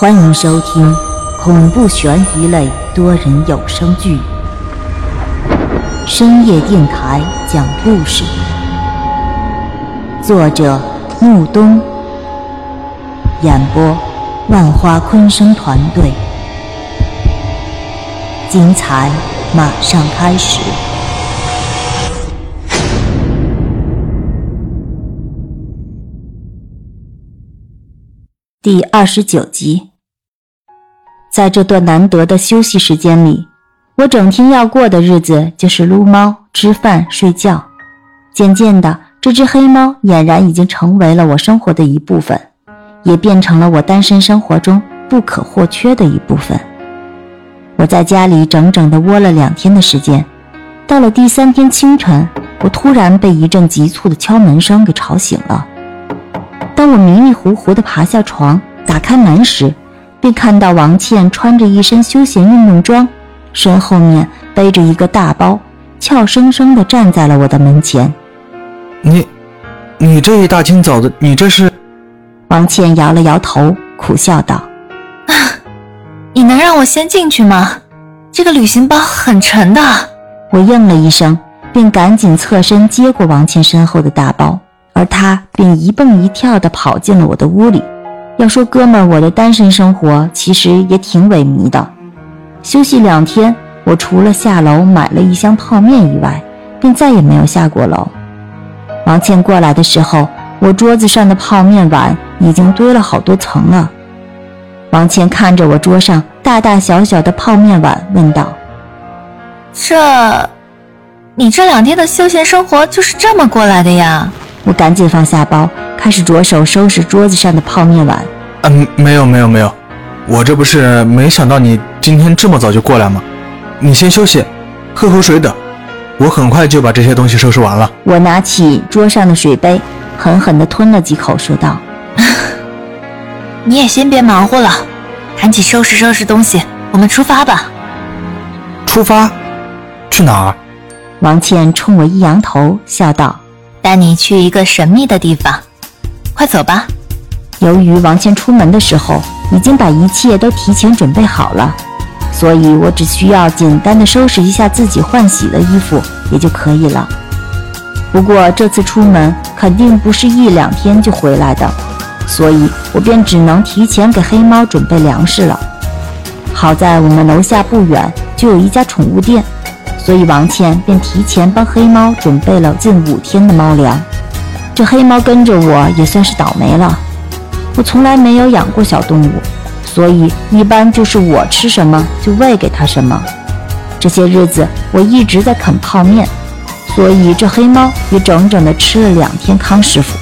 欢迎收听恐怖悬疑类多人有声剧《深夜电台讲故事》，作者木冬，演播万花昆声团队，精彩马上开始。第二十九集，在这段难得的休息时间里，我整天要过的日子就是撸猫、吃饭、睡觉。渐渐的，这只黑猫俨然已经成为了我生活的一部分，也变成了我单身生活中不可或缺的一部分。我在家里整整的窝了两天的时间，到了第三天清晨，我突然被一阵急促的敲门声给吵醒了。当我迷迷糊糊地爬下床，打开门时，便看到王倩穿着一身休闲运动装，身后面背着一个大包，俏生生地站在了我的门前。你，你这一大清早的，你这是？王倩摇了摇头，苦笑道：“啊，你能让我先进去吗？这个旅行包很沉的。”我应了一声，便赶紧侧身接过王倩身后的大包。而她便一蹦一跳地跑进了我的屋里。要说哥们儿，我的单身生活其实也挺萎靡的。休息两天，我除了下楼买了一箱泡面以外，便再也没有下过楼。王倩过来的时候，我桌子上的泡面碗已经堆了好多层了。王倩看着我桌上大大小小的泡面碗，问道：“这，你这两天的休闲生活就是这么过来的呀？”我赶紧放下包，开始着手收拾桌子上的泡面碗。嗯，没有没有没有，我这不是没想到你今天这么早就过来吗？你先休息，喝口水等，我很快就把这些东西收拾完了。我拿起桌上的水杯，狠狠地吞了几口，说道：“你也先别忙活了，赶紧收拾收拾东西，我们出发吧。”出发？去哪儿？王倩冲我一扬头，笑道。带你去一个神秘的地方，快走吧。由于王倩出门的时候已经把一切都提前准备好了，所以我只需要简单的收拾一下自己换洗的衣服也就可以了。不过这次出门肯定不是一两天就回来的，所以我便只能提前给黑猫准备粮食了。好在我们楼下不远就有一家宠物店。所以王倩便提前帮黑猫准备了近五天的猫粮。这黑猫跟着我也算是倒霉了。我从来没有养过小动物，所以一般就是我吃什么就喂给它什么。这些日子我一直在啃泡面，所以这黑猫也整整的吃了两天康师傅。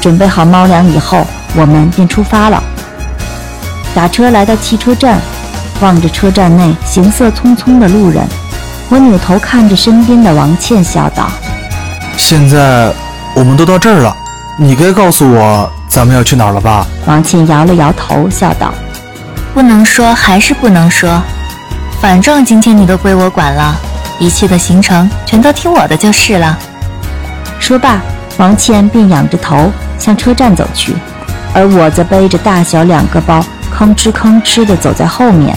准备好猫粮以后，我们便出发了。打车来到汽车站，望着车站内行色匆匆的路人。我扭头看着身边的王倩，笑道：“现在我们都到这儿了，你该告诉我咱们要去哪儿了吧？”王倩摇了摇头，笑道：“不能说，还是不能说。反正今天你都归我管了，一切的行程全都听我的就是了。”说罢，王倩便仰着头向车站走去，而我则背着大小两个包，吭哧吭哧地走在后面。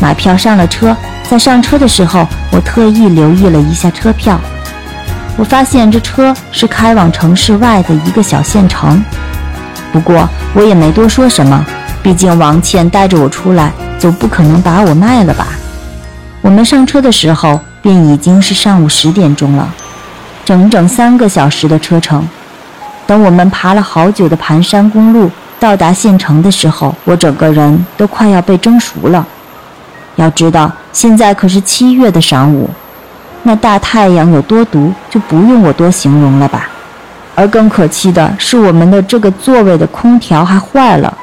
买票上了车。在上车的时候，我特意留意了一下车票，我发现这车是开往城市外的一个小县城。不过我也没多说什么，毕竟王倩带着我出来，总不可能把我卖了吧。我们上车的时候便已经是上午十点钟了，整整三个小时的车程。等我们爬了好久的盘山公路到达县城的时候，我整个人都快要被蒸熟了。要知道，现在可是七月的晌午，那大太阳有多毒，就不用我多形容了吧。而更可气的是，我们的这个座位的空调还坏了，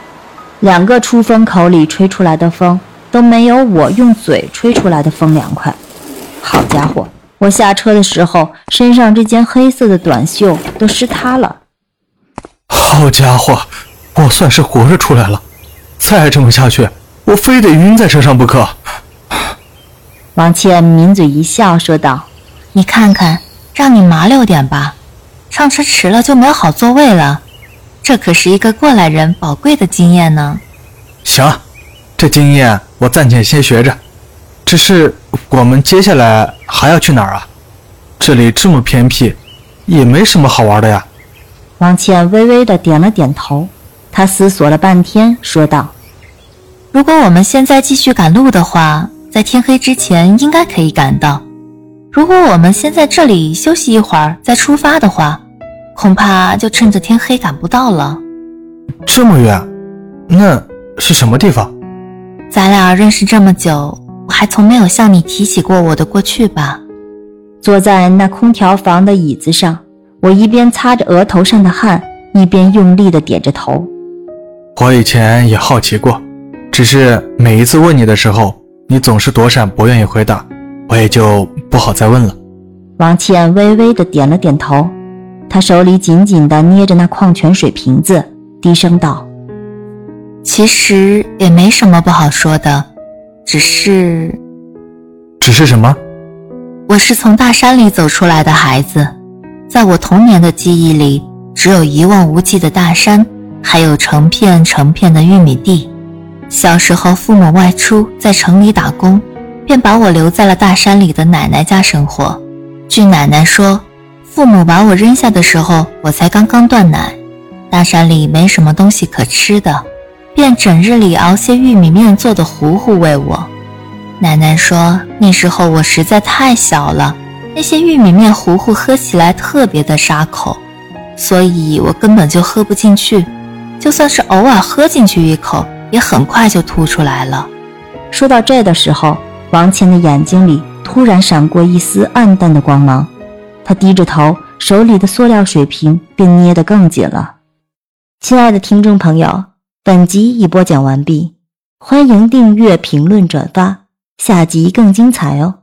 两个出风口里吹出来的风都没有我用嘴吹出来的风凉快。好家伙，我下车的时候身上这件黑色的短袖都湿塌了。好家伙，我算是活着出来了，再这么下去，我非得晕在车上不可。王倩抿嘴一笑，说道：“你看看，让你麻溜点吧，上车迟了就没有好座位了。这可是一个过来人宝贵的经验呢。”行，这经验我暂且先学着。只是我们接下来还要去哪儿啊？这里这么偏僻，也没什么好玩的呀。王倩微微的点了点头，她思索了半天，说道：“如果我们现在继续赶路的话，在天黑之前应该可以赶到。如果我们先在这里休息一会儿再出发的话，恐怕就趁着天黑赶不到了。这么远，那是什么地方？咱俩认识这么久，我还从没有向你提起过我的过去吧？”坐在那空调房的椅子上。我一边擦着额头上的汗，一边用力的点着头。我以前也好奇过，只是每一次问你的时候，你总是躲闪，不愿意回答，我也就不好再问了。王倩微微的点了点头，她手里紧紧的捏着那矿泉水瓶子，低声道：“其实也没什么不好说的，只是……只是什么？我是从大山里走出来的孩子。”在我童年的记忆里，只有一望无际的大山，还有成片成片的玉米地。小时候，父母外出在城里打工，便把我留在了大山里的奶奶家生活。据奶奶说，父母把我扔下的时候，我才刚刚断奶，大山里没什么东西可吃的，便整日里熬些玉米面做的糊糊喂我。奶奶说，那时候我实在太小了。那些玉米面糊糊喝起来特别的沙口，所以我根本就喝不进去。就算是偶尔喝进去一口，也很快就吐出来了。说到这的时候，王倩的眼睛里突然闪过一丝暗淡的光芒，她低着头，手里的塑料水瓶便捏得更紧了。亲爱的听众朋友，本集已播讲完毕，欢迎订阅、评论、转发，下集更精彩哦。